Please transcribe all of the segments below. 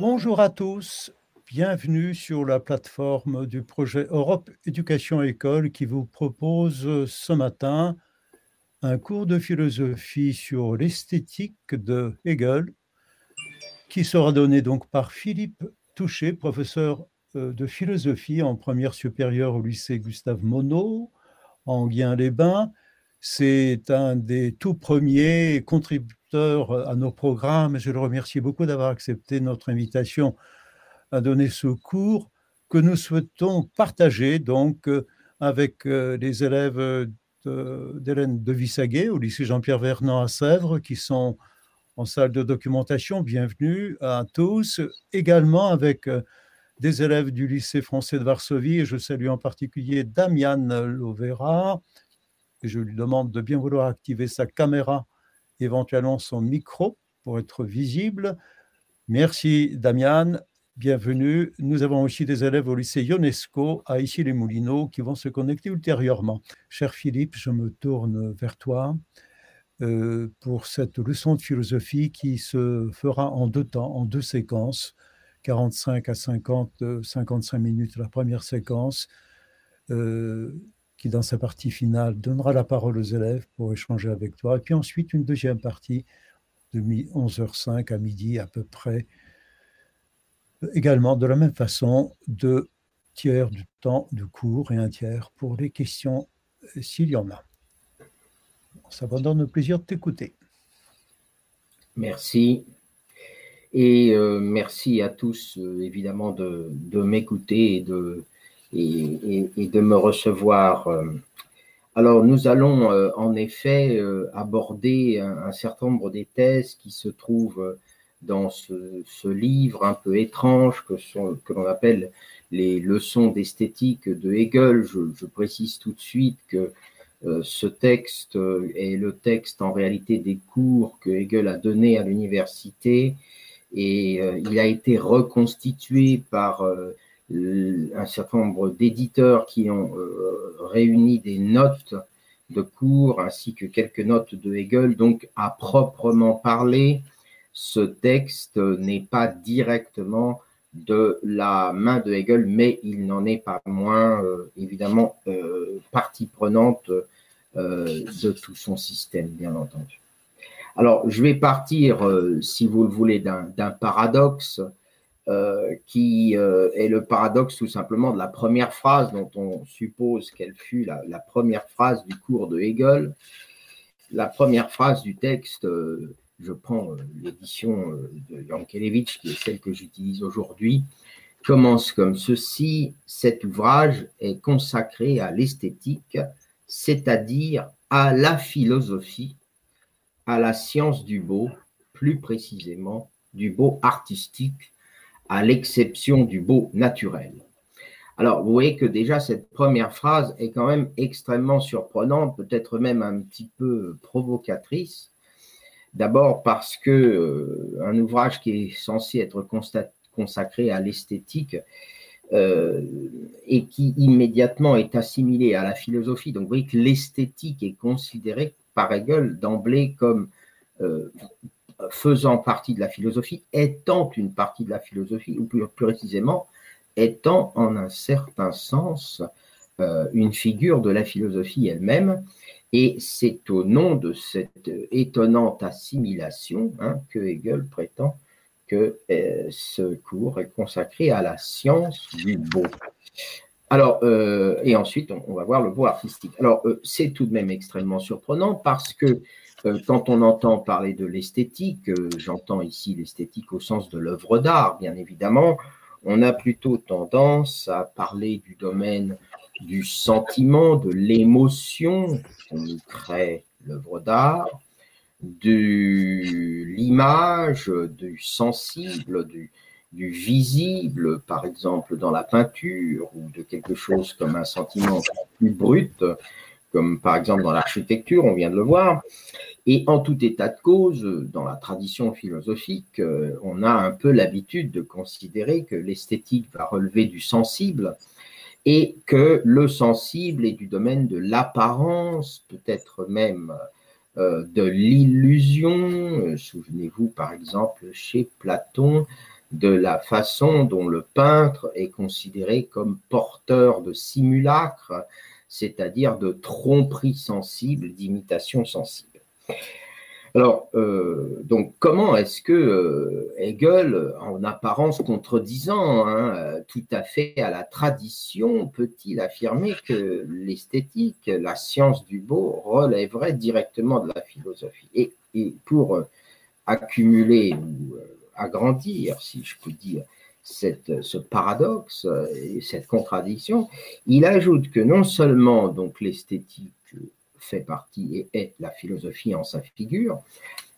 Bonjour à tous, bienvenue sur la plateforme du projet Europe Éducation École qui vous propose ce matin un cours de philosophie sur l'esthétique de Hegel qui sera donné donc par Philippe Touché, professeur euh, de philosophie en première supérieure au lycée Gustave Monod en Guiens-les-Bains. C'est un des tout premiers contributeurs à nos programmes. Je le remercie beaucoup d'avoir accepté notre invitation à donner ce cours que nous souhaitons partager donc euh, avec euh, les élèves d'Hélène de Vissaguet au lycée Jean-Pierre Vernant à Sèvres qui sont en salle de documentation. Bienvenue à tous. Également avec euh, des élèves du lycée français de Varsovie et je salue en particulier Damian Lovera. Et je lui demande de bien vouloir activer sa caméra, éventuellement son micro pour être visible. Merci Damian, bienvenue. Nous avons aussi des élèves au lycée Ionesco à Issy-les-Moulineaux qui vont se connecter ultérieurement. Cher Philippe, je me tourne vers toi. Euh, pour cette leçon de philosophie qui se fera en deux temps, en deux séquences, 45 à 50, 55 euh, minutes la première séquence, euh, qui dans sa partie finale donnera la parole aux élèves pour échanger avec toi, et puis ensuite une deuxième partie de 11h05 à midi à peu près, également de la même façon, deux tiers du temps de cours et un tiers pour les questions s'il y en a. Va donner le plaisir de t'écouter. Merci. Et euh, merci à tous, euh, évidemment, de, m'écouter et de, et, de me recevoir. Alors, nous allons en effet aborder un, certain nombre des thèses qui se trouvent dans ce, livre un peu étrange que, que l'on appelle les leçons d'esthétique de Hegel. je, précise tout de suite que euh, ce texte euh, est le texte en réalité des cours que Hegel a donné à l'université et euh, il a été reconstitué par un certain nombre d'éditeurs qui ont réuni des notes de cours ainsi que quelques notes de Hegel. Donc, à proprement parler, ce texte n'est pas directement de la main de Hegel, mais il n'en est pas moins évidemment partie prenante euh, de tout son système, bien entendu. Alors, je vais partir, euh, si vous le voulez, d'un paradoxe euh, qui est le paradoxe tout simplement de la première phrase dont on suppose qu'elle fut la, première phrase du cours de Hegel. La première phrase du texte, je prends l'édition de Yankelevitch, qui est celle que j'utilise aujourd'hui, commence comme ceci. Cet ouvrage est consacré à l'esthétique c'est-à-dire à la philosophie, à la science du beau, plus précisément du beau artistique, à l'exception du beau naturel. Alors, vous voyez que déjà cette première phrase est quand même extrêmement surprenante, peut-être même un petit peu provocatrice. D'abord parce que euh, un ouvrage qui est censé être consacré à l'esthétique euh, et qui immédiatement est assimilé à la philosophie. Donc vous voyez que l'esthétique est considérée par Hegel d'emblée comme euh, faisant partie de la philosophie, étant une partie de la philosophie, ou plus, précisément, étant en un certain sens euh, une figure de la philosophie elle-même. Et c'est au nom de cette étonnante assimilation hein, que Hegel prétend que euh, ce cours est consacré à la science du beau. Alors, euh, et ensuite, on, va voir le beau artistique. Alors, euh, c'est tout de même extrêmement surprenant parce que quand on entend parler de l'esthétique, j'entends ici l'esthétique au sens de l'œuvre d'art, bien évidemment, on a plutôt tendance à parler du domaine du sentiment, de l'émotion qu'on crée l'œuvre d'art, de l'image, du sensible, du, visible, par exemple dans la peinture, ou de quelque chose comme un sentiment plus brut, comme par exemple dans l'architecture, on vient de le voir. Et en tout état de cause, dans la tradition philosophique, on a un peu l'habitude de considérer que l'esthétique va relever du sensible et que le sensible est du domaine de l'apparence, peut-être même euh, de l'illusion. Euh, souvenez-vous, par exemple, chez Platon, de la façon dont le peintre est considéré comme porteur de simulacre, c'est-à-dire de tromperie sensible, d'imitation sensible. Alors, euh, donc, comment est-ce que euh, Hegel, en apparence contredisant hein, tout à fait à la tradition, peut-il affirmer que l'esthétique, la science du beau, relèverait directement de la philosophie? Et, pour euh, accumuler ou agrandir, si je peux dire, cette, ce paradoxe et cette contradiction, il ajoute que non seulement donc l'esthétique fait partie et est la philosophie en sa figure,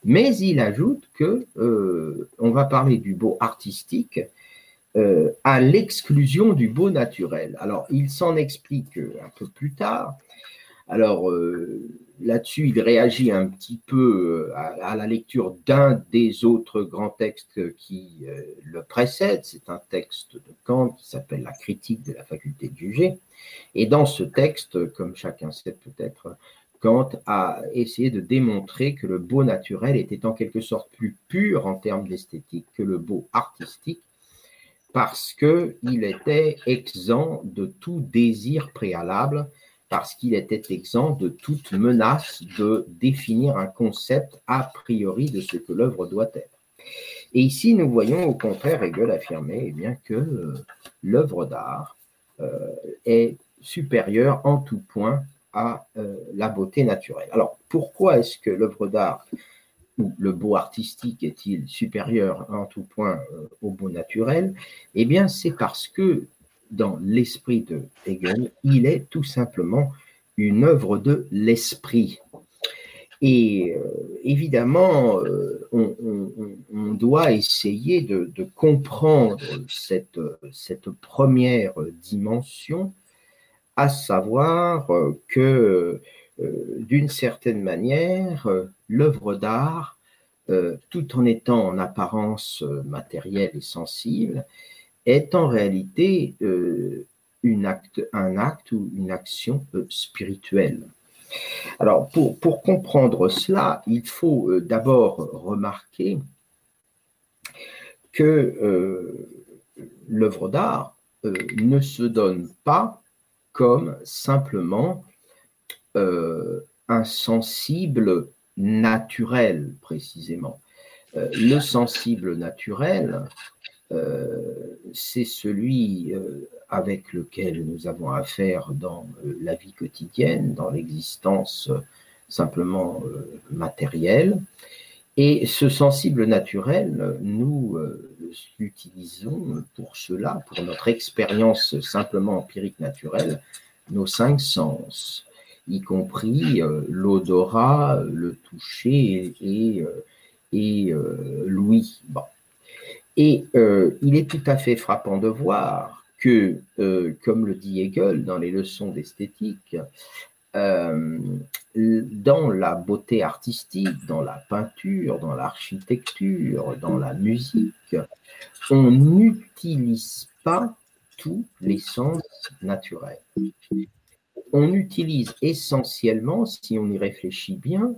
mais il ajoute que euh, on va parler du beau artistique euh, à l'exclusion du beau naturel. Alors, il s'en explique un peu plus tard. Alors, euh, là-dessus, il réagit un petit peu à, la lecture d'un des autres grands textes qui le précèdent. C'est un texte de Kant qui s'appelle La critique de la faculté de juger. Et dans ce texte, comme chacun sait peut-être, Kant a essayé de démontrer que le beau naturel était en quelque sorte plus pur en termes d'esthétique que le beau artistique, parce qu'il était exempt de tout désir préalable, parce qu'il était exempt de toute menace de définir un concept a priori de ce que l'œuvre doit être. Et ici, nous voyons au contraire Hegel affirmer eh bien, que euh, l'œuvre d'art euh, est supérieure en tout point à euh, la beauté naturelle. Alors, pourquoi est-ce que l'œuvre d'art ou le beau artistique est-il supérieur en tout point au beau naturel? Eh bien, c'est parce que dans l'esprit de Hegel, il est tout simplement une œuvre de l'esprit. Et euh, évidemment, on, doit essayer de, comprendre cette, première dimension à savoir euh, que euh, d'une certaine manière, euh, l'œuvre d'art, tout en étant en apparence matérielle et sensible, est en réalité une acte, un acte ou une action spirituelle. Alors, pour, comprendre cela, il faut d'abord remarquer que l'œuvre d'art ne se donne pas comme simplement euh, un sensible naturel, précisément. Euh, le sensible naturel, euh, c'est celui avec lequel nous avons affaire dans la vie quotidienne, dans l'existence simplement matérielle. Et ce sensible naturel, nous l'utilisons pour cela, pour notre expérience simplement empirique naturelle, nos cinq sens, y compris euh, l'odorat, le toucher et, et, euh, euh, l'ouïe. Et il est tout à fait frappant de voir que, comme le dit Hegel dans les leçons d'esthétique, euh, dans la beauté artistique, dans la peinture, dans l'architecture, dans la musique, on n'utilise pas tous les sens naturels. On utilise essentiellement, si on y réfléchit bien,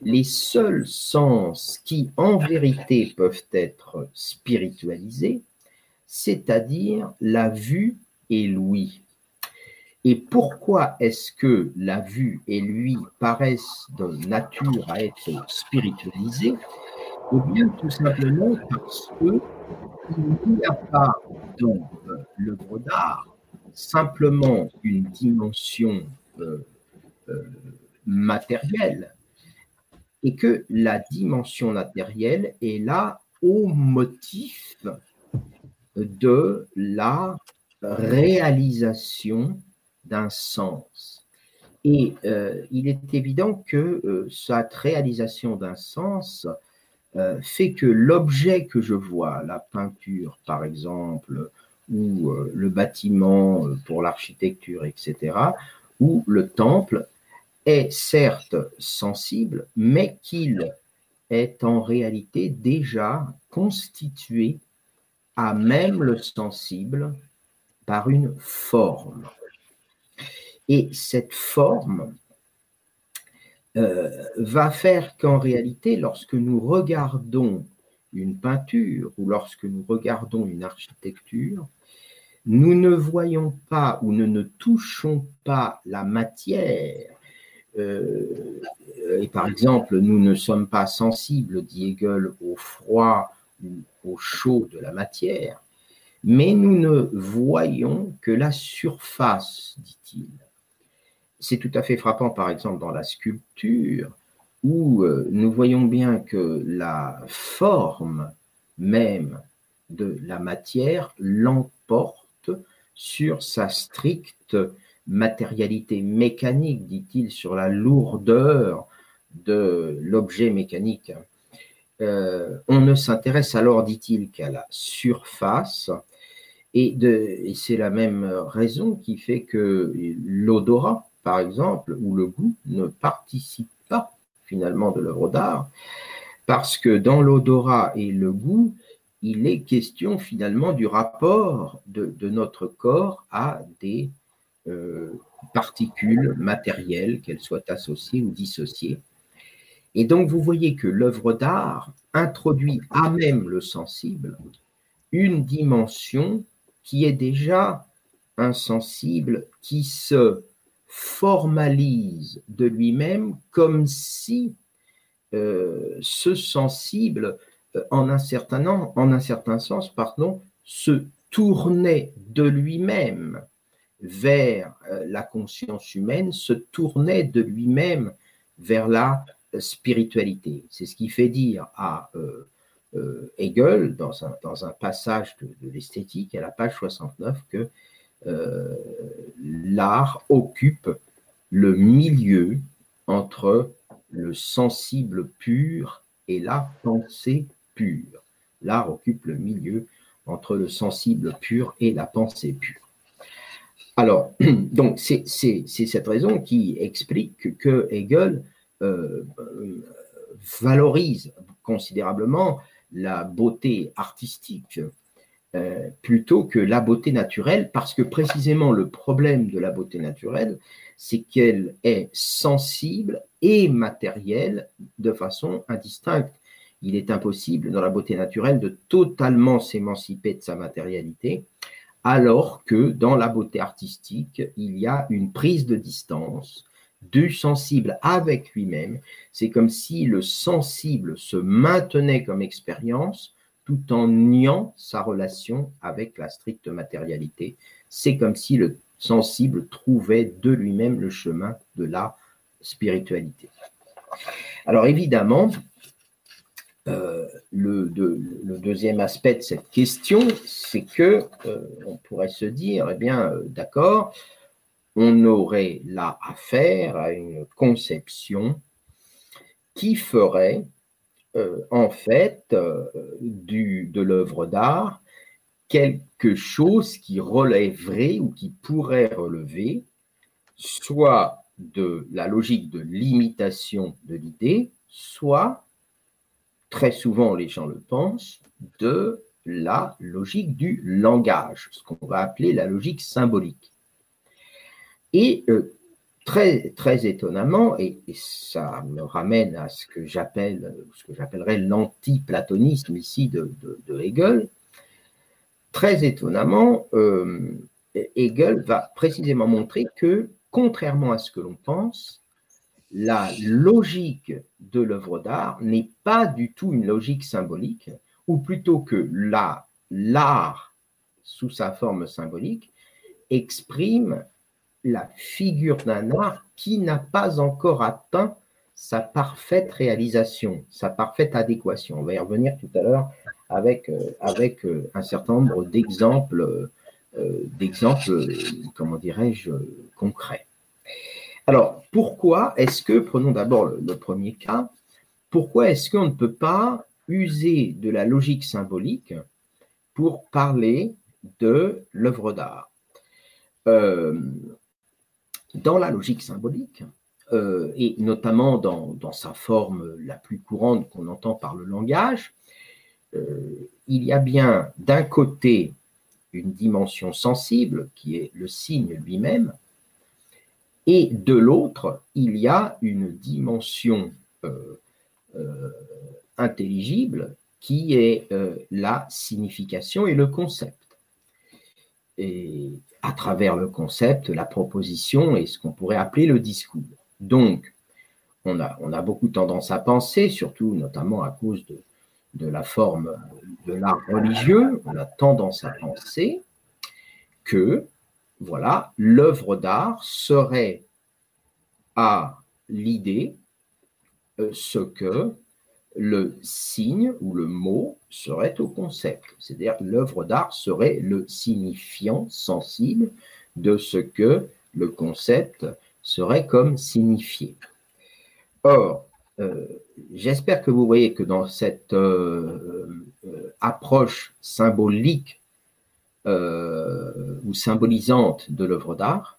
les seuls sens qui en vérité peuvent être spiritualisés, c'est-à-dire la vue et l'ouïe. Et pourquoi est-ce que la vue et lui paraissent de nature à être spiritualisés Eh bien, tout simplement parce qu'il n'y a pas dans l'œuvre d'art simplement une dimension euh, euh, matérielle et que la dimension matérielle est là au motif de la réalisation d'un sens. Et euh, il est évident que euh, cette réalisation d'un sens euh, fait que l'objet que je vois, la peinture par exemple, ou le bâtiment pour l'architecture, etc., ou le temple, est certes sensible, mais qu'il est en réalité déjà constitué à même le sensible par une forme. Et cette forme euh, va faire qu'en réalité, lorsque nous regardons une peinture ou lorsque nous regardons une architecture, nous ne voyons pas ou ne touchons pas la matière. Euh, et par exemple, nous ne sommes pas sensibles, dit Hegel, au froid ou au chaud de la matière, mais nous ne voyons que la surface, dit-il. C'est tout à fait frappant, par exemple, dans la sculpture, où euh, nous voyons bien que la forme même de la matière l'emporte sur sa stricte matérialité mécanique, dit-il, sur la lourdeur de l'objet mécanique. Euh, on ne s'intéresse alors, dit-il, qu'à la surface, et, c'est la même raison qui fait que l'odorat, par exemple, ou le goût ne participe pas finalement de l'œuvre d'art, parce que dans l'odorat et le goût, il est question finalement du rapport de, notre corps à des particules matérielles, qu'elles soient associées ou dissociées. Et donc vous voyez que l'œuvre d'art introduit à même le sensible une dimension qui est déjà insensible, qui se formalise de lui-même comme si euh, ce sensible, euh, en un, certain, en un certain sens, pardon, se tournait de lui-même vers euh, la conscience humaine, se tournait de lui-même vers la spiritualité. C'est ce qui fait dire à Hegel, dans un, dans un passage de, l'esthétique, à la page 69, que euh, l'art occupe le milieu entre le sensible pur et la pensée pure. L'art occupe le milieu entre le sensible pur et la pensée pure. Alors, donc, c'est cette raison qui explique que Hegel euh, valorise considérablement la beauté artistique euh, plutôt que la beauté naturelle, parce que précisément le problème de la beauté naturelle, c'est qu'elle est sensible et matérielle de façon indistincte. Il est impossible dans la beauté naturelle de totalement s'émanciper de sa matérialité, alors que dans la beauté artistique, il y a une prise de distance du sensible avec lui-même. C'est comme si le sensible se maintenait comme expérience tout en niant sa relation avec la stricte matérialité. C'est comme si le sensible trouvait de lui-même le chemin de la spiritualité. Alors évidemment, euh, le, deuxième aspect de cette question, c'est que euh, on pourrait se dire, eh bien, euh, d'accord, on aurait là affaire à une conception qui ferait en fait de l'œuvre d'art quelque chose qui relèverait ou qui pourrait relever soit de la logique de l'imitation de l'idée, soit, très souvent les gens le pensent, de la logique du langage, ce qu'on va appeler la logique symbolique. Et euh, très, étonnamment, et, ça me ramène à ce que j'appelle, ce que j'appellerais l'anti-platonisme ici de, Hegel, très étonnamment, euh, Hegel va précisément montrer que, contrairement à ce que l'on pense, la logique de l'œuvre d'art n'est pas du tout une logique symbolique, ou plutôt que l'art, sous sa forme symbolique, exprime la figure d'un art qui n'a pas encore atteint sa parfaite réalisation, sa parfaite adéquation. On va y revenir tout à l'heure avec, euh, euh, un certain nombre d'exemples, euh, d'exemples, comment dirais-je, concrets. Alors, pourquoi est-ce que, prenons d'abord le, premier cas, pourquoi est-ce qu'on ne peut pas user de la logique symbolique pour parler de l'œuvre d'art? Dans la logique symbolique, euh, et notamment dans, sa forme la plus courante qu'on entend par le langage, euh, il y a bien d'un côté une dimension sensible qui est le signe lui-même, et de l'autre, il y a une dimension euh, intelligible qui est euh, la signification et le concept. Et à travers le concept, la proposition et ce qu'on pourrait appeler le discours. Donc, on a, beaucoup tendance à penser, surtout notamment à cause de la forme de l'art religieux, on a tendance à penser que, voilà, l'œuvre d'art serait à l'idée euh, ce que le signe ou le mot serait au concept. C'est-à-dire l'œuvre d'art serait le signifiant sensible de ce que le concept serait comme signifié. Or, euh, j'espère que vous voyez que dans cette euh, approche symbolique ou symbolisante de l'œuvre d'art,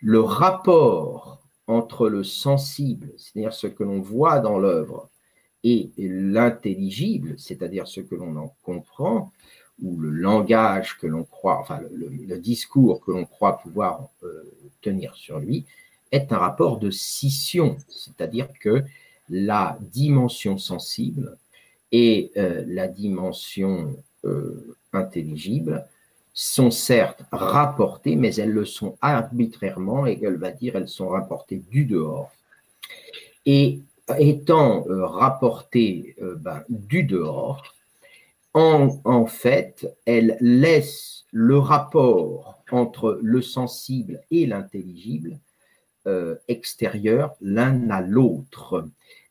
le rapport entre le sensible, c'est-à-dire ce que l'on voit dans l'œuvre, et l'intelligible, c'est-à-dire ce que l'on en comprend, ou le langage que l'on croit, enfin le, discours que l'on croit pouvoir euh, tenir sur lui, est un rapport de scission, c'est-à-dire que la dimension sensible et euh, la dimension euh, intelligible sont certes rapportées, mais elles le sont arbitrairement, et elle va dire elles sont rapportées du dehors. Et étant euh, rapportée euh, ben, du dehors, en, fait, elle laisse le rapport entre le sensible et l'intelligible euh, extérieur l'un à l'autre.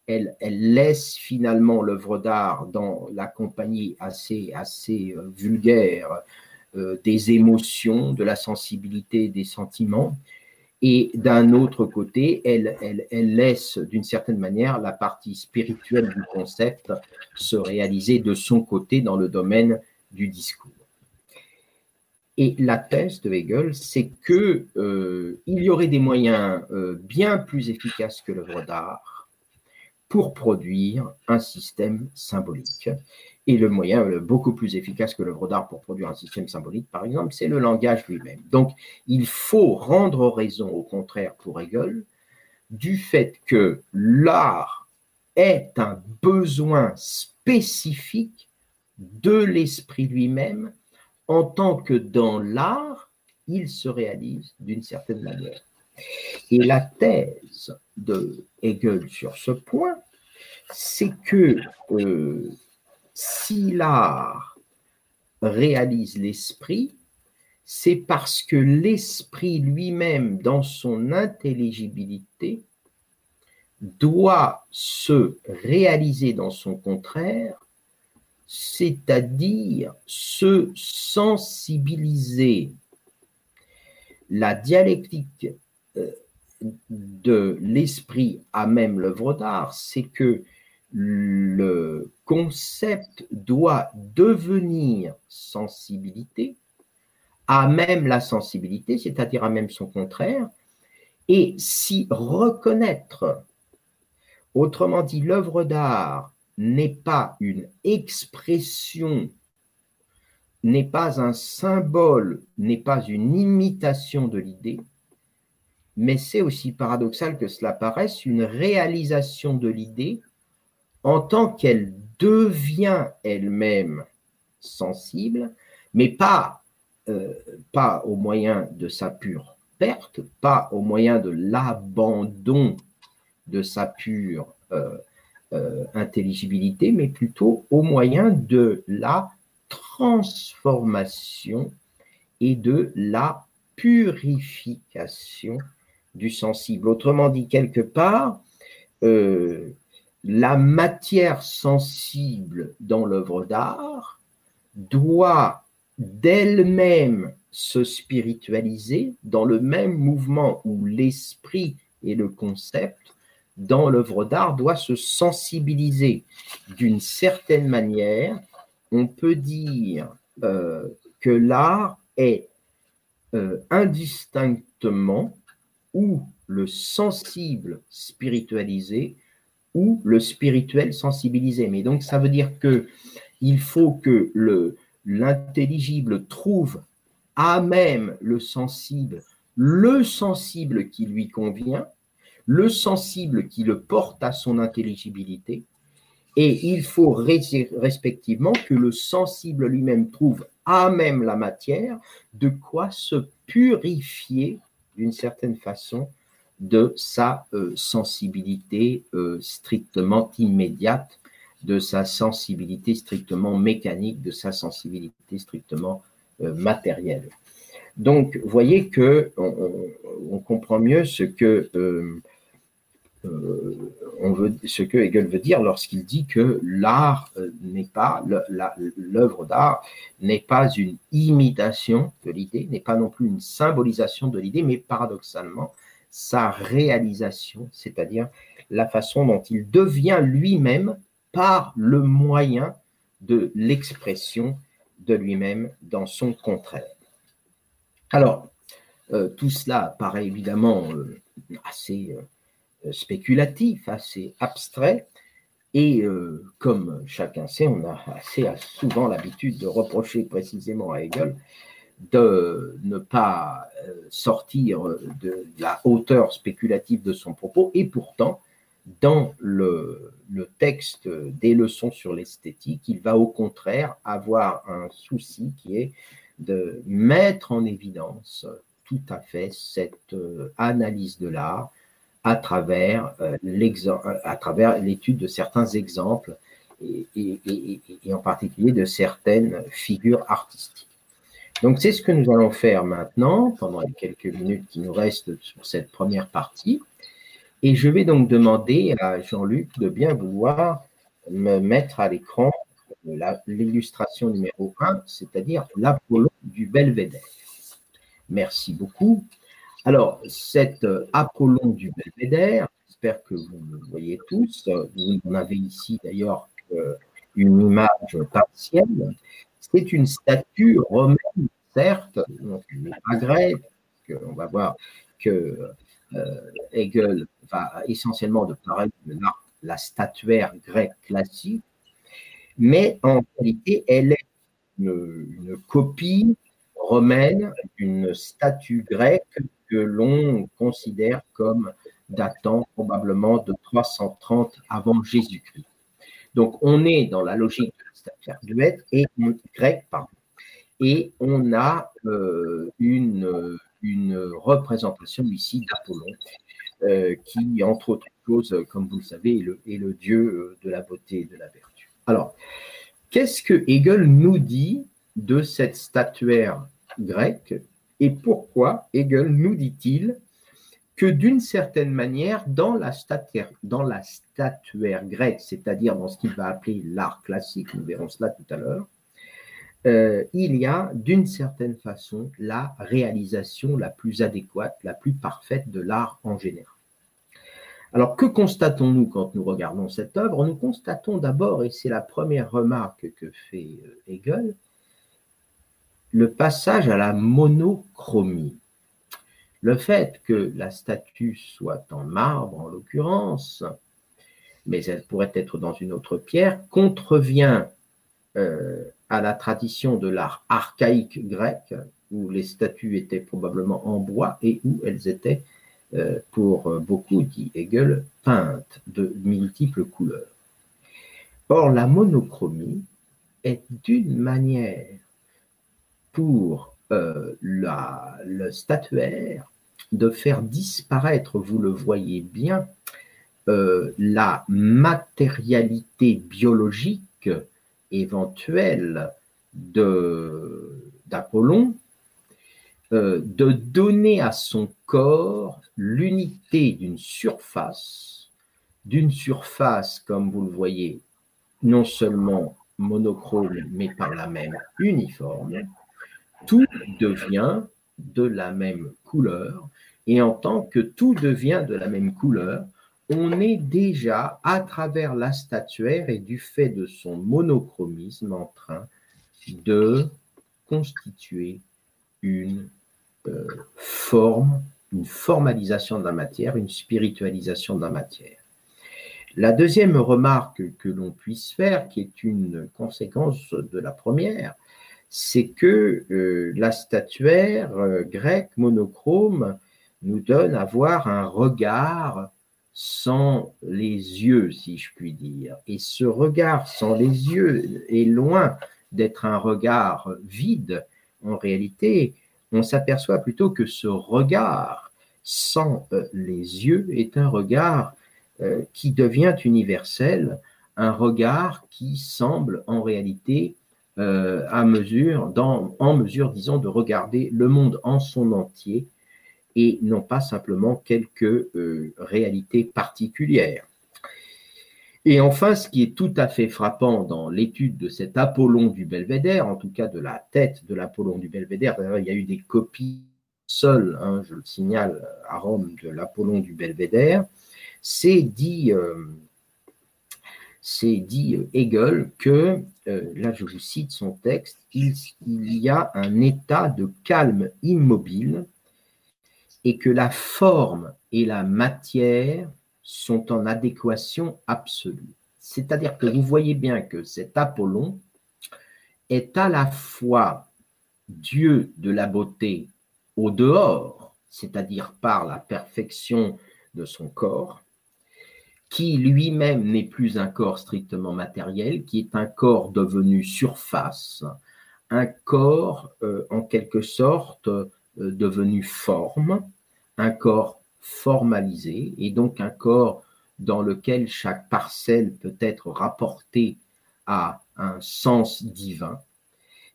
Elle, laisse finalement l'œuvre d'art dans la compagnie assez, assez vulgaire des émotions, de la sensibilité, des sentiments, et d'un autre côté, elle, elle, laisse d'une certaine manière la partie spirituelle du concept se réaliser de son côté dans le domaine du discours. Et la thèse de Hegel, c'est qu'il euh, y aurait des moyens euh, bien plus efficaces que l'œuvre d'art pour produire un système symbolique. Et le moyen beaucoup plus efficace que l'œuvre d'art pour produire un système symbolique, par exemple, c'est le langage lui-même. Donc, il faut rendre raison, au contraire, pour Hegel, du fait que l'art est un besoin spécifique de l'esprit lui-même, en tant que dans l'art, il se réalise d'une certaine manière. Et la thèse de Hegel sur ce point, c'est que euh, si l'art réalise l'esprit, c'est parce que l'esprit lui-même, dans son intelligibilité, doit se réaliser dans son contraire, c'est-à-dire se sensibiliser. La dialectique euh, de l'esprit à même l'œuvre d'art, c'est que le concept doit devenir sensibilité, à même la sensibilité, c'est-à-dire à même son contraire, et s'y reconnaître. Autrement dit, l'œuvre d'art n'est pas une expression, n'est pas un symbole, n'est pas une imitation de l'idée, mais c'est aussi paradoxal que cela paraisse une réalisation de l'idée en tant qu'elle devient elle-même sensible, mais pas, euh, pas au moyen de sa pure perte, pas au moyen de l'abandon de sa pure euh, euh, intelligibilité, mais plutôt au moyen de la transformation et de la purification du sensible. Autrement dit, quelque part, la matière sensible dans l'œuvre d'art doit d'elle-même se spiritualiser dans le même mouvement où l'esprit et le concept dans l'œuvre d'art doit se sensibiliser d'une certaine manière. On peut dire euh, que l'art est euh, indistinctement ou le sensible spiritualisé ou le spirituel sensibilisé. Mais donc, ça veut dire que il faut que l'intelligible trouve à même le sensible, le sensible qui lui convient, le sensible qui le porte à son intelligibilité, Et il faut respectivement que le sensible lui-même trouve à même la matière de quoi se purifier d'une certaine façon de sa euh, sensibilité euh, strictement immédiate, de sa sensibilité strictement mécanique, de sa sensibilité strictement euh, matérielle. Donc, voyez que on, comprend mieux ce que on veut, ce que Hegel veut dire lorsqu'il dit que l'art n'est pas l'œuvre d'art n'est pas une imitation de l'idée, n'est pas non plus une symbolisation de l'idée, mais paradoxalement sa réalisation, c'est-à-dire la façon dont il devient lui-même par le moyen de l'expression de lui-même dans son contraire. Alors, euh, tout cela paraît évidemment euh, assez euh, spéculatif, assez abstrait, et comme chacun sait, on a assez souvent l'habitude de reprocher précisément à Hegel de ne pas euh, sortir de la hauteur spéculative de son propos, et pourtant, dans le, texte des leçons sur l'esthétique, il va au contraire avoir un souci qui est de mettre en évidence tout à fait cette euh, analyse de l'art à travers euh, l'étude de certains exemples et, en particulier de certaines figures artistiques. Donc c'est ce que nous allons faire maintenant, pendant les quelques minutes qui nous restent sur cette première partie. Et je vais donc demander à Jean-Luc de bien vouloir me mettre à l'écran l'illustration numéro 1, c'est-à-dire l'Apollon du Belvédère. Merci beaucoup. Alors, cet Apollon du Belvédère, j'espère que vous le voyez tous, vous en avez ici d'ailleurs une image partielle, c'est une statue romaine, certes, pas grecque. On va voir que euh, Hegel va essentiellement de parler de la, statuaire grecque classique, mais en réalité, elle est une, copie romaine d'une statue grecque que l'on considère comme datant probablement de 330 avant Jésus-Christ. Donc, on est dans la logique statuaire et grec, pardon. Et on a euh, une, représentation ici d'Apollon, euh, qui, entre autres choses, comme vous le savez, est le, est le dieu euh, de la beauté et de la vertu. Alors, qu'est-ce que Hegel nous dit de cette statuaire grecque? Et pourquoi Hegel nous dit-il que d'une certaine manière, dans la, statuaire, grecque, c'est-à-dire dans ce qu'il va appeler l'art classique, nous verrons cela tout à l'heure, euh, il y a d'une certaine façon la réalisation la plus adéquate, la plus parfaite de l'art en général. Alors que constatons-nous quand nous regardons cette œuvre? Nous constatons d'abord, et c'est la première remarque que fait euh, Hegel, le passage à la monochromie. Le fait que la statue soit en marbre, en l'occurrence, mais elle pourrait être dans une autre pierre, contrevient euh, à la tradition de l'art archaïque grec, où les statues étaient probablement en bois et où elles étaient, euh, pour beaucoup, dit Hegel, peintes de multiples couleurs. Or, la monochromie est d'une manière pour euh, le statuaire de faire disparaître, vous le voyez bien, euh, la matérialité biologique éventuelle d'Apollon, euh, de donner à son corps l'unité d'une surface, d'une surface, comme vous le voyez, non seulement monochrome, mais par la même uniforme, tout devient de la même couleur. Et en tant que tout devient de la même couleur, on est déjà, à travers la statuaire et du fait de son monochromisme, en train de constituer une euh, forme, une formalisation de la matière, une spiritualisation de la matière. La deuxième remarque que l'on puisse faire, qui est une conséquence de la première, c'est que euh, la statuaire euh, grecque monochrome nous donne à voir un regard sans les yeux, si je puis dire. Et ce regard sans les yeux est loin d'être un regard vide. En réalité, on s'aperçoit plutôt que ce regard sans euh, les yeux est un regard qui devient universel, un regard qui semble en réalité euh, mesure, en mesure, disons, de regarder le monde en son entier et non pas simplement quelques réalités particulières. Et enfin, ce qui est tout à fait frappant dans l'étude de cet Apollon du Belvédère, en tout cas de la tête de l'Apollon du Belvédère, il y a eu des copies seules, hein, je le signale, à Rome de l'Apollon du Belvédère, c'est dit, euh, c'est dit euh, Hegel que, euh, là je vous cite son texte, il, il y a un état de calme immobile et que la forme et la matière sont en adéquation absolue. C'est-à-dire que vous voyez bien que cet Apollon est à la fois Dieu de la beauté au dehors, c'est-à-dire par la perfection de son corps, qui lui-même n'est plus un corps strictement matériel, qui est un corps devenu surface, un corps euh, en quelque sorte euh, devenu forme, un corps formalisé et donc un corps dans lequel chaque parcelle peut être rapportée à un sens divin.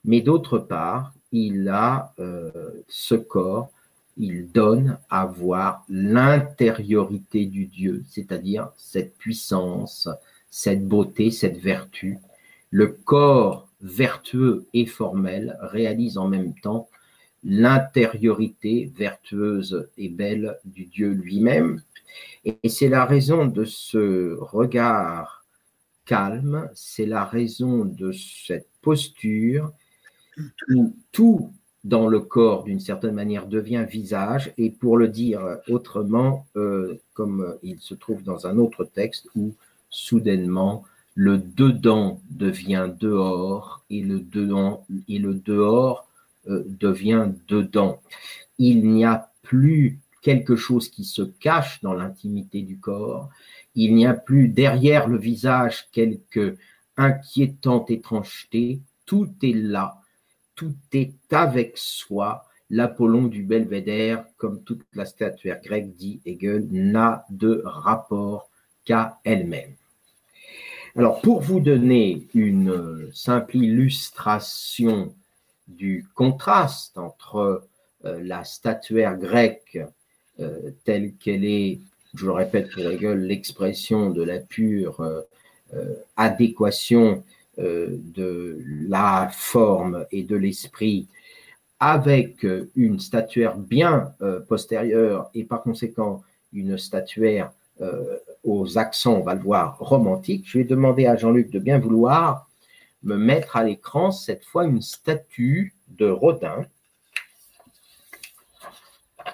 Mais d'autre part, il a euh, ce corps, il donne à voir l'intériorité du Dieu, c'est-à-dire cette puissance, cette beauté, cette vertu. Le corps vertueux et formel réalise en même temps l'intériorité vertueuse et belle du Dieu lui-même. Et c'est la raison de ce regard calme, c'est la raison de cette posture où tout dans le corps, d'une certaine manière, devient visage, et pour le dire autrement, euh, comme il se trouve dans un autre texte, où soudainement le dedans devient dehors, et le dehors euh, devient dedans. Il n'y a plus quelque chose qui se cache dans l'intimité du corps. Il n'y a plus derrière le visage quelque inquiétante étrangeté. Tout est là. Tout est avec soi. L'Apollon du Belvédère, comme toute la statuaire grecque, dit Hegel, n'a de rapport qu'à elle-même. Alors, pour vous donner une simple illustration du contraste entre euh, la statuaire grecque euh, telle qu'elle est, je le répète pour Hegel, l'expression de la pure euh, adéquation de la forme et de l'esprit avec une statuaire bien postérieure et par conséquent une statuaire aux accents, on va le voir, romantiques. Je vais demander à Jean-Luc de bien vouloir me mettre à l'écran cette fois une statue de Rodin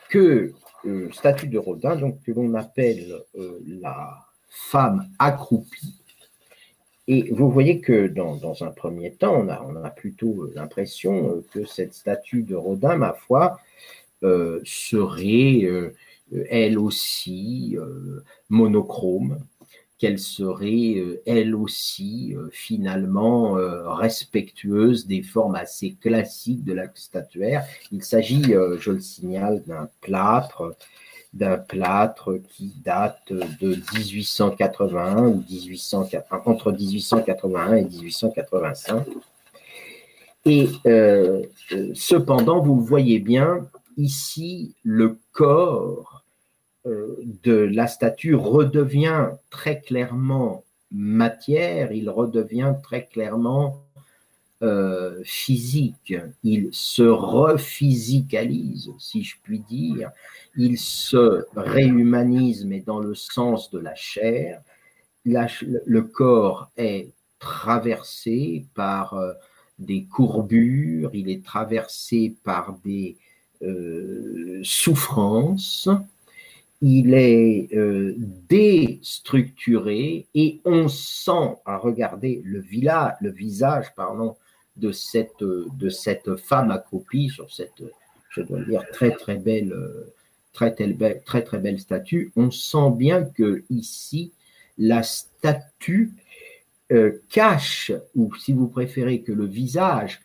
que euh, statue de Rodin donc que l'on appelle euh, la femme accroupie et vous voyez que dans, un premier temps on a, plutôt l'impression euh, que cette statue de Rodin ma foi serait elle aussi monochrome qu'elle serait euh, elle aussi euh, finalement euh, respectueuse des formes assez classiques de la statuaire. Il s'agit, je le signale, d'un plâtre, d'un plâtre qui date de 1881 ou 1800, entre 1881 et 1885. Et cependant, vous le voyez bien, ici, le corps euh, de la statue redevient très clairement matière, il redevient très clairement euh, physique, il se rephysicalise, si je puis dire, il se réhumanise, mais dans le sens de la chair. le corps est traversé par euh, des courbures, il est traversé par des souffrances, il est euh, déstructuré et on sent à regarder le, le visage pardon, de, cette, de cette femme accroupie sur cette, je dois dire, très très belle, très, très, très, très belle statue. On sent bien que ici, la statue euh, cache, ou si vous préférez que le visage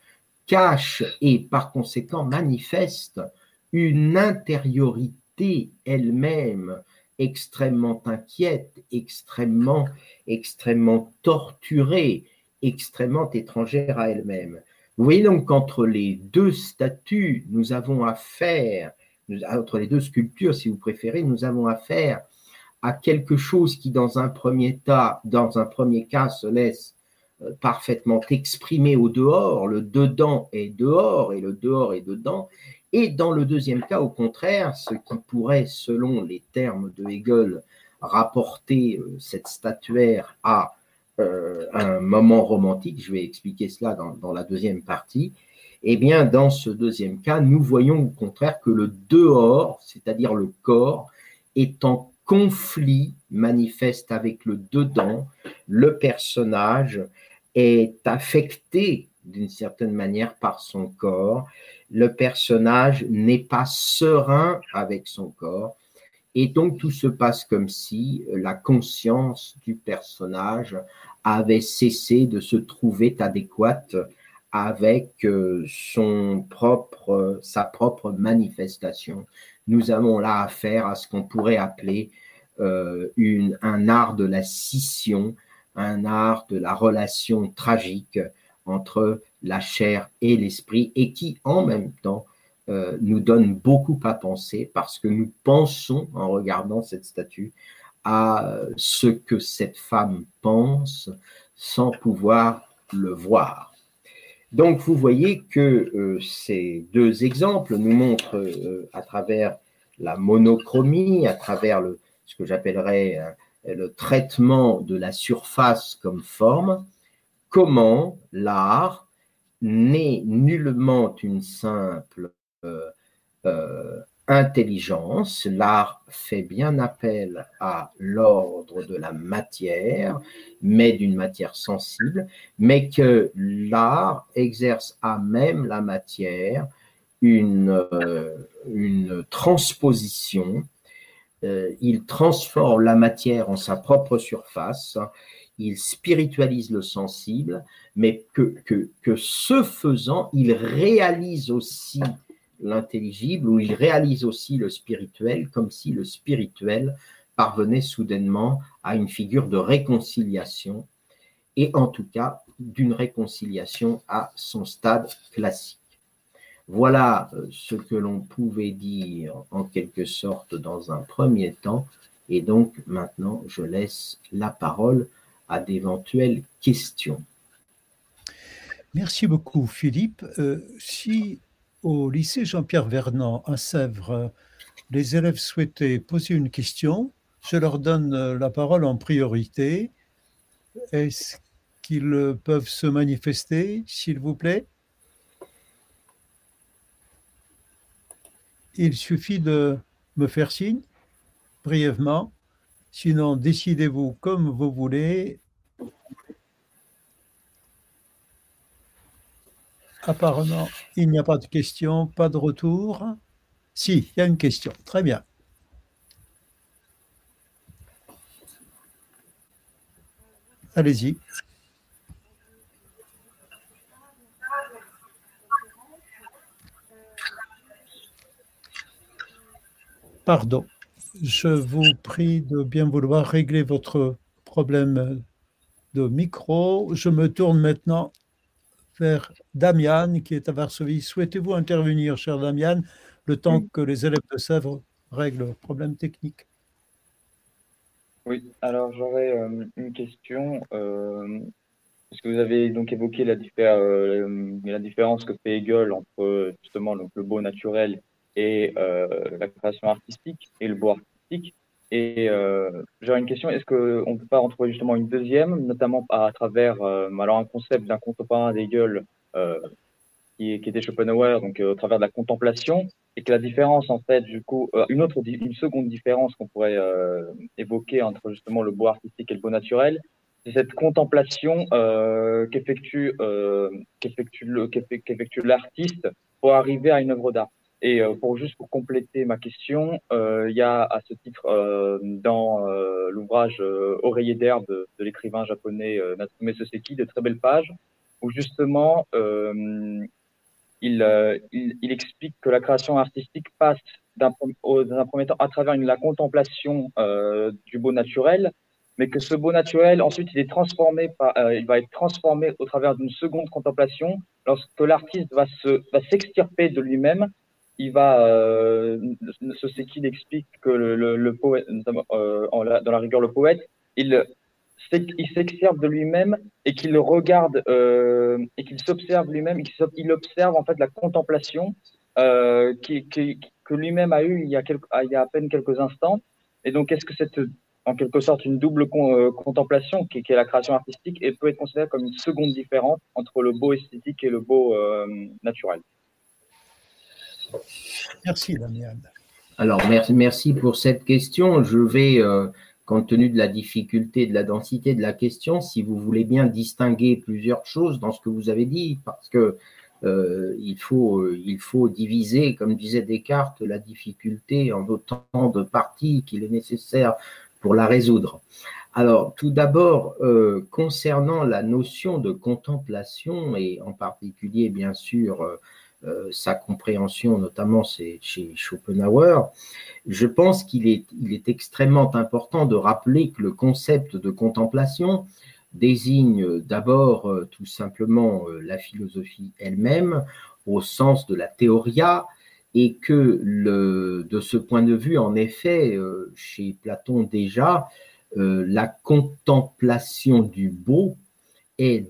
cache et par conséquent manifeste une intériorité elle-même extrêmement inquiète, extrêmement, extrêmement torturée, extrêmement étrangère à elle-même. Vous voyez donc qu'entre les deux statues, nous avons affaire, entre les deux sculptures, si vous préférez, nous avons affaire à quelque chose qui, dans un premier, dans un premier cas, se laisse euh, parfaitement exprimer au dehors, le dedans est dehors et le dehors est dedans, et dans le deuxième cas, au contraire, ce qui pourrait, selon les termes de Hegel, rapporter euh, cette statuaire à euh, un moment romantique, je vais expliquer cela dans, la deuxième partie, eh bien, dans ce deuxième cas, nous voyons au contraire que le dehors, c'est-à-dire le corps, est en conflit manifeste avec le dedans, le personnage est affecté d'une certaine manière par son corps, le personnage n'est pas serein avec son corps. Et donc tout se passe comme si la conscience du personnage avait cessé de se trouver adéquate avec euh, sa propre manifestation. Nous avons là affaire à ce qu'on pourrait appeler euh, un art de la scission, un art de la relation tragique entre la chair et l'esprit et qui en même temps euh, nous donne beaucoup à penser parce que nous pensons en regardant cette statue à ce que cette femme pense sans pouvoir le voir. Donc vous voyez que euh, ces deux exemples nous montrent euh, à travers la monochromie, à travers ce que j'appellerais le traitement de la surface comme forme, comment l'art n'est nullement une simple intelligence. L'art fait bien appel à l'ordre de la matière, mais d'une matière sensible, mais que l'art exerce à même la matière une, euh, transposition. il transforme la matière en sa propre surface il spiritualise le sensible, mais que, que, ce faisant, il réalise aussi l'intelligible ou il réalise aussi le spirituel, comme si le spirituel parvenait soudainement à une figure de réconciliation, et en tout cas d'une réconciliation à son stade classique. Voilà euh, ce que l'on pouvait dire en quelque sorte dans un premier temps, et donc maintenant je laisse la parole à d'éventuelles questions. Merci beaucoup, Philippe. Euh, si au lycée Jean-Pierre Vernant à Sèvres, les élèves souhaitaient poser une question, je leur donne euh, la parole en priorité. Est-ce qu'ils peuvent se manifester, s'il vous plaît? Il suffit de me faire signe brièvement. Sinon, décidez-vous comme vous voulez. Apparemment, il n'y a pas de question, pas de retour. Si, il y a une question. Très bien. Allez-y. Pardon je vous prie de bien vouloir régler votre problème de micro. Je me tourne maintenant vers Damian, qui est à Varsovie. Souhaitez-vous intervenir, cher Damian, le temps que les élèves de Sèvres règlent le problème technique Oui, alors j'aurais euh, une question. Euh, parce que vous avez donc évoqué la, euh, la différence que fait Hegel entre justement donc, le beau naturel et euh, la création artistique et le beau artistique. Et euh, j'aurais une question, est-ce qu'on ne peut pas en trouver justement une deuxième, notamment à, travers euh, alors un concept d'un contemporain d'Hegel qui, qui, était Schopenhauer, donc au travers de la contemplation, et que la différence en fait, du coup, une autre, une seconde différence qu'on pourrait évoquer entre justement le beau artistique et le beau naturel, c'est cette contemplation qu'effectue l'artiste pour arriver à une œuvre d'art. Et pour juste pour compléter ma question, il y a à ce titre dans l'ouvrage Oreiller d'herbe de, l'écrivain japonais Natsume Soseki de très belles pages où justement il, il, explique que la création artistique passe d'un premier temps à travers la contemplation du beau naturel, mais que ce beau naturel, ensuite, il est transformé par, euh, il va être transformé au travers d'une seconde contemplation lorsque l'artiste va se, va s'extirper de lui-même. Il va, euh, ce qu'il explique que le, poète, euh, dans la rigueur, le poète, il, il de lui-même et qu'il regarde euh, et qu'il s'observe lui-même, il observe en fait la contemplation euh, qui, qui, que lui-même a eu il y a, il à peine quelques instants. Et donc, est-ce que cette en quelque sorte une double euh, contemplation qui, est la création artistique et peut être considérée comme une seconde différence entre le beau esthétique et le beau naturel? Merci Damian. Alors merci, pour cette question. Je vais, euh, compte tenu de la difficulté, de la densité de la question, si vous voulez bien distinguer plusieurs choses dans ce que vous avez dit, parce que il, faut, il faut diviser, comme disait Descartes, la difficulté en autant de parties qu'il est nécessaire pour la résoudre. Alors, tout d'abord, euh, concernant la notion de contemplation, et en particulier, bien sûr, euh, euh, sa compréhension, notamment chez Schopenhauer, je pense qu'il est, extrêmement important de rappeler que le concept de contemplation désigne d'abord tout simplement la philosophie elle-même au sens de la théoria, et que de ce point de vue, en effet, euh, chez Platon déjà, euh, la contemplation du beau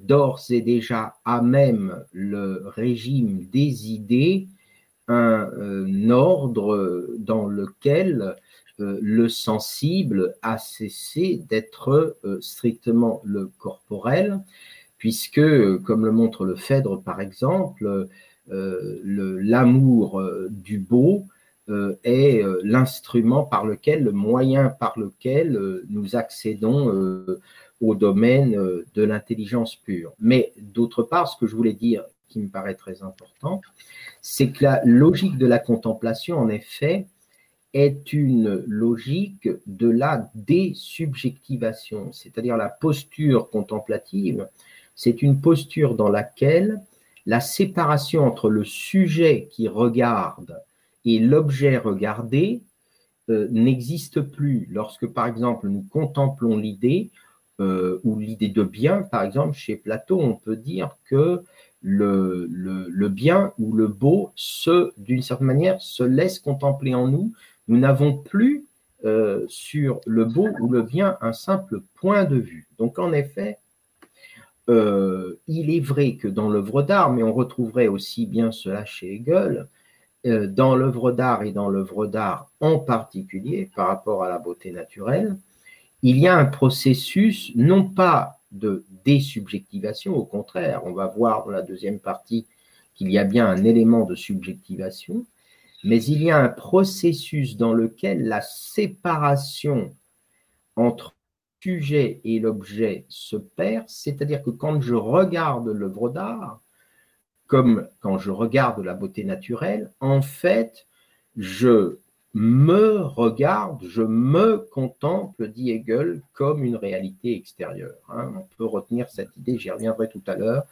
d'ores et déjà à même le régime des idées, un, euh, ordre dans lequel le sensible a cessé d'être strictement le corporel, puisque, comme le montre le Phèdre par exemple, euh, l'amour euh, du beau euh, est l'instrument par lequel, le moyen par lequel nous accédons au domaine de l'intelligence pure. Mais d'autre part, ce que je voulais dire, qui me paraît très important, c'est que la logique de la contemplation, en effet, est une logique de la désubjectivation, c'est-à-dire la posture contemplative, c'est une posture dans laquelle la séparation entre le sujet qui regarde et l'objet regardé euh, n'existe plus. Lorsque, par exemple, nous contemplons l'idée, euh, ou l'idée de bien, par exemple, chez Platon, on peut dire que le, bien ou le beau, se, d'une certaine manière, se laisse contempler en nous. Nous n'avons plus euh, sur le beau ou le bien un simple point de vue. Donc, en effet, euh, il est vrai que dans l'œuvre d'art, mais on retrouverait aussi bien cela chez Hegel, dans l'œuvre d'art et dans l'œuvre d'art en particulier par rapport à la beauté naturelle, il y a un processus non pas de désubjectivation, au contraire, on va voir dans la deuxième partie qu'il y a bien un élément de subjectivation, mais il y a un processus dans lequel la séparation entre sujet et l'objet se perd, c'est-à-dire que quand je regarde l'œuvre d'art, comme quand je regarde la beauté naturelle, en fait, je me regarde, je me contemple, dit Hegel, comme une réalité extérieure. Hein. On peut retenir cette idée, j'y reviendrai tout à l'heure.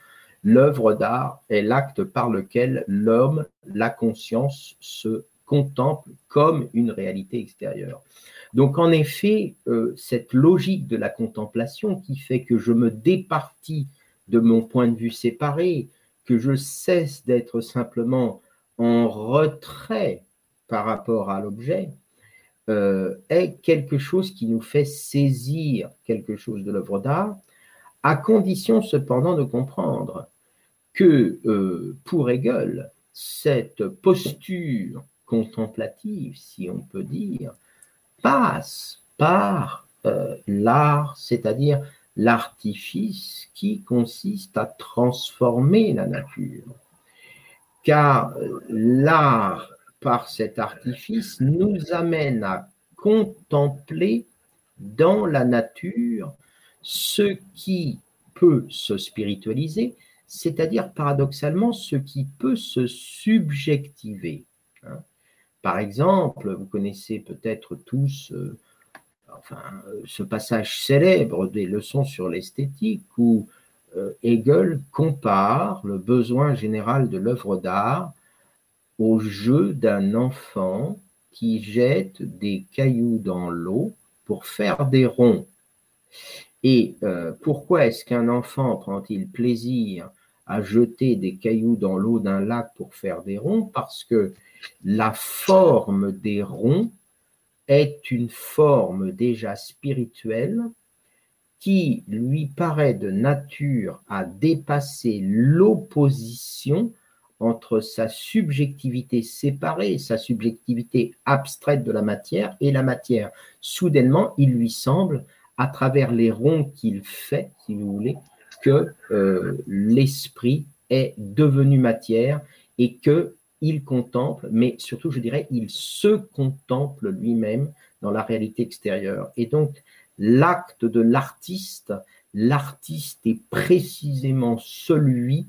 L'œuvre d'art est l'acte par lequel l'homme, la conscience, se contemple comme une réalité extérieure. Donc en effet, euh, cette logique de la contemplation qui fait que je me départis de mon point de vue séparé, que je cesse d'être simplement en retrait par rapport à l'objet, euh, est quelque chose qui nous fait saisir quelque chose de l'œuvre d'art, à condition cependant de comprendre que euh, pour Hegel, cette posture contemplative, si on peut dire, passe par euh, l'art, c'est-à-dire l'artifice qui consiste à transformer la nature. Car l'art, par cet artifice, nous amène à contempler dans la nature ce qui peut se spiritualiser, c'est-à-dire paradoxalement ce qui peut se subjectiver. Hein. Par exemple, vous connaissez peut-être tous euh, enfin, ce passage célèbre des leçons sur l'esthétique où euh, Hegel compare le besoin général de l'œuvre d'art au jeu d'un enfant qui jette des cailloux dans l'eau pour faire des ronds. Et euh, pourquoi est-ce qu'un enfant prend-il plaisir à jeter des cailloux dans l'eau d'un lac pour faire des ronds? Parce que la forme des ronds est une forme déjà spirituelle qui lui paraît de nature à dépasser l'opposition entre sa subjectivité séparée, sa subjectivité abstraite de la matière et la matière. Soudainement, il lui semble, à travers les ronds qu'il fait, si vous voulez, que euh, l'esprit est devenu matière et que il contemple, mais surtout, je dirais, il se contemple lui-même dans la réalité extérieure. Et donc, l'acte de l'artiste, l'artiste est précisément celui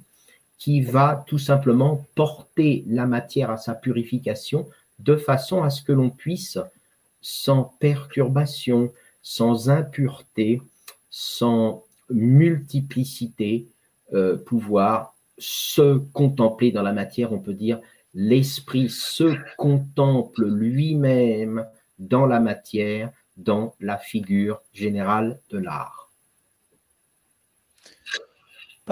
qui va tout simplement porter la matière à sa purification de façon à ce que l'on puisse, sans perturbation, sans impureté, sans multiplicité, euh, pouvoir se contempler dans la matière, on peut dire, l'esprit se contemple lui-même dans la matière, dans la figure générale de l'art.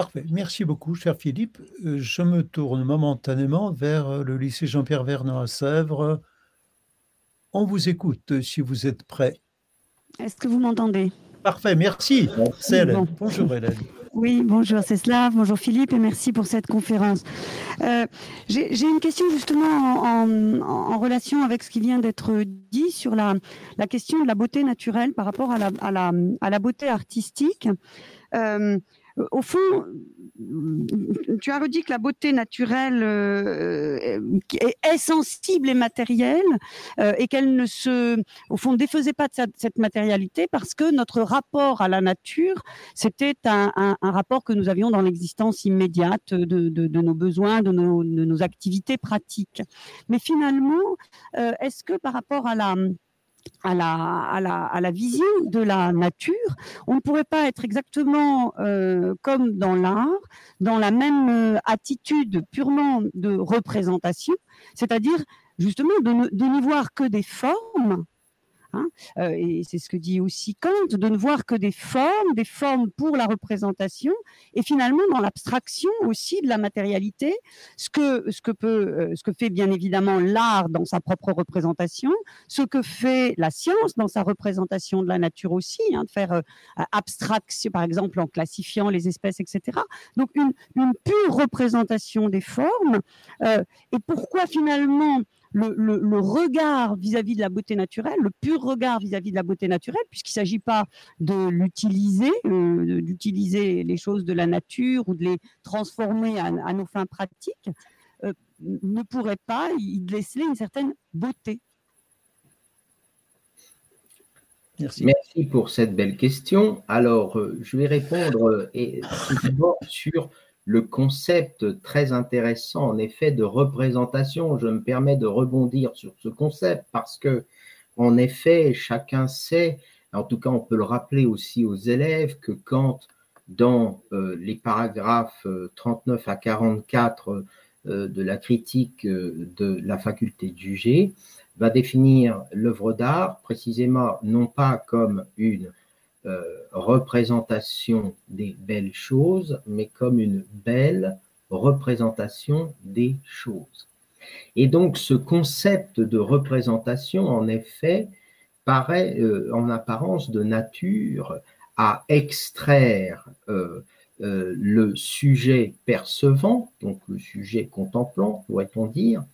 Parfait. Merci beaucoup, cher Philippe. Euh, je me tourne momentanément vers euh, le lycée Jean-Pierre Vernant à Sèvres. On vous écoute si vous êtes prêt. Est-ce que vous m'entendez? Parfait, merci. Bonjour Hélène. Oui, bonjour c'est cela. bonjour Philippe et merci pour cette conférence. Euh, j'ai une question justement en, relation avec ce qui vient d'être dit sur la, la, question de la beauté naturelle par rapport à la, à la, à la beauté artistique. Euh, au fond, tu as redit que la beauté naturelle euh, est, sensible et matérielle euh, et qu'elle ne se, au fond, défaisait pas de cette, matérialité parce que notre rapport à la nature, c'était un, rapport que nous avions dans l'existence immédiate de, nos besoins, de nos, de nos, activités pratiques. Mais finalement, euh, est-ce que par rapport à la à la, à, la, à la, vision de la nature, on ne pourrait pas être exactement euh, comme dans l'art, dans la même euh, attitude purement de représentation, c'est-à-dire justement de, de n'y voir que des formes Hein, euh, et c'est ce que dit aussi Kant, de ne voir que des formes, des formes pour la représentation, et finalement dans l'abstraction aussi de la matérialité, ce que, ce que, peut, euh, ce que fait bien évidemment l'art dans sa propre représentation, ce que fait la science dans sa représentation de la nature aussi, hein, de faire euh, abstraction, par exemple en classifiant les espèces, etc. Donc une, une pure représentation des formes. et pourquoi finalement le, regard vis-à-vis de la beauté naturelle, le pur regard vis-à-vis de la beauté naturelle, puisqu'il ne s'agit pas de l'utiliser, euh, d'utiliser les choses de la nature ou de les transformer à, nos fins pratiques, euh, ne pourrait pas y laisser une certaine beauté. Merci. Merci pour cette belle question. Alors, euh, je vais répondre et, sur le concept très intéressant, en effet, de représentation. Je me permets de rebondir sur ce concept parce que, en effet, chacun sait, en tout cas, on peut le rappeler aussi aux élèves, que quand dans euh, les paragraphes 39 euh, à 44 euh, de la critique de la faculté de juger, va définir l'œuvre d'art précisément non pas comme une euh, représentation des belles choses, mais comme une belle représentation des choses. Et donc ce concept de représentation, en effet, paraît euh, en apparence de nature à extraire euh, le sujet percevant, donc le sujet contemplant, pourrait-on dire,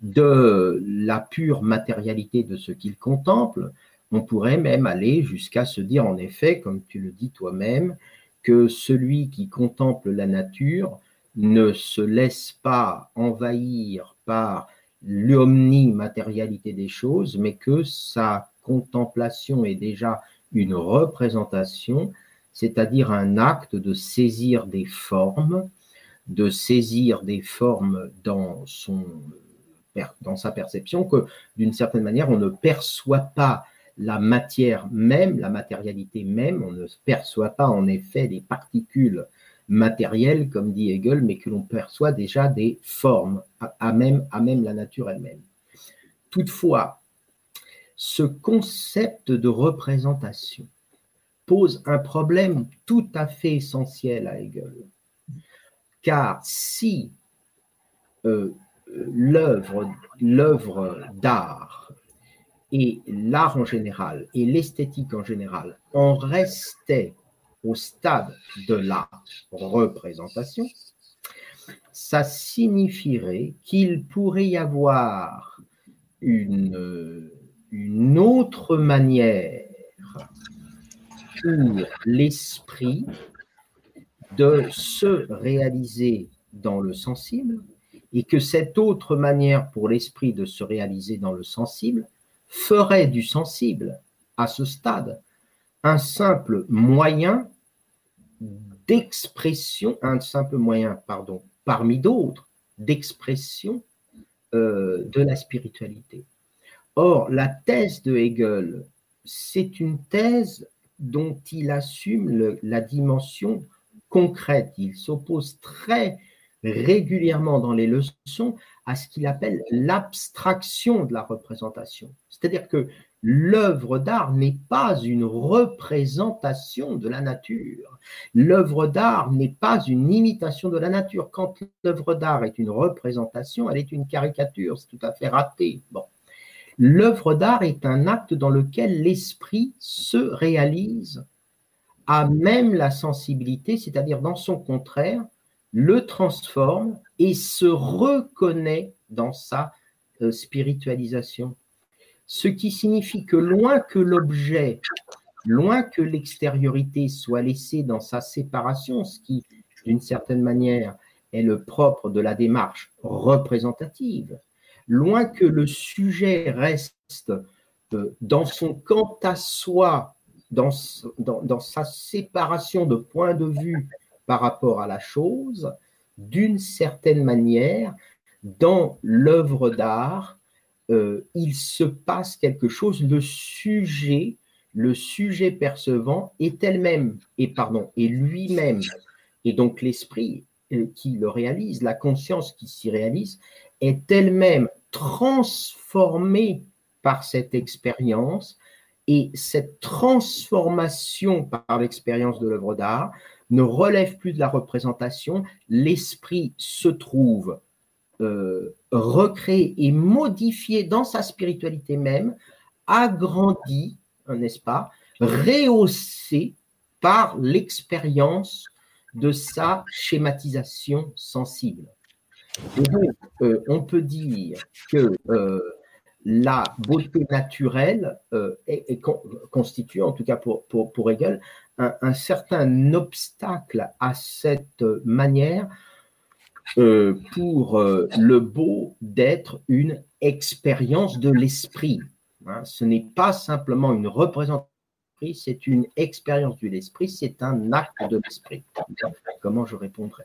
de la pure matérialité de ce qu'il contemple, on pourrait même aller jusqu'à se dire, en effet, comme tu le dis toi-même, que celui qui contemple la nature ne se laisse pas envahir par l'omnimatérialité des choses, mais que sa contemplation est déjà une représentation, c'est-à-dire un acte de saisir des formes, de saisir des formes dans dans sa perception que d'une certaine manière, on ne perçoit pas la matière même, la matérialité même, on ne perçoit pas en effet des particules matérielles, comme dit Hegel, mais que l'on perçoit déjà des formes à même, la nature elle-même. Toutefois, ce concept de représentation pose un problème tout à fait essentiel à Hegel. Car si euh, l'œuvre d'art et l'art en général et l'esthétique en général en restaient au stade de la représentation, ça signifierait qu'il pourrait y avoir une, une autre manière pour l'esprit de se réaliser dans le sensible et que cette autre manière pour l'esprit de se réaliser dans le sensible ferait du sensible à ce stade un simple moyen d'expression, un simple moyen, pardon, parmi d'autres, d'expression euh, de la spiritualité. Or, la thèse de Hegel, c'est une thèse dont il assume la dimension concrète. Il s'oppose très régulièrement dans les leçons à ce qu'il appelle l'abstraction de la représentation. C'est-à-dire que l'œuvre d'art n'est pas une représentation de la nature. L'œuvre d'art n'est pas une imitation de la nature. Quand l'œuvre d'art est une représentation, elle est une caricature, c'est tout à fait raté. Bon. L'œuvre d'art est un acte dans lequel l'esprit se réalise à même la sensibilité, c'est-à-dire dans son contraire, le transforme et se reconnaît dans sa euh, spiritualisation. Ce qui signifie que loin que l'objet, loin que l'extériorité soit laissée dans sa séparation, ce qui, d'une certaine manière, est le propre de la démarche représentative, loin que le sujet reste euh, dans son quant à soi, dans, dans sa séparation de point de vue par rapport à la chose, d'une certaine manière, dans l'œuvre d'art, euh, il se passe quelque chose, le sujet, le sujet percevant est elle-même, et pardon, est lui-même, et donc l'esprit euh, qui le réalise, la conscience qui s'y réalise, est elle-même transformée par cette expérience, et cette transformation par l'expérience de l'œuvre d'art ne relève plus de la représentation, l'esprit se trouve euh, recréé et modifié dans sa spiritualité même, agrandi, n'est-ce pas, rehaussé par l'expérience de sa schématisation sensible. Euh, on peut dire que euh, la beauté naturelle est, constitue, en tout cas pour, pour, pour Hegel, un, certain obstacle à cette manière euh, pour euh, le beau d'être une expérience de l'esprit. Hein. ce n'est pas simplement une représentation, c'est une expérience de l'esprit, c'est un acte de l'esprit. Comment je répondrai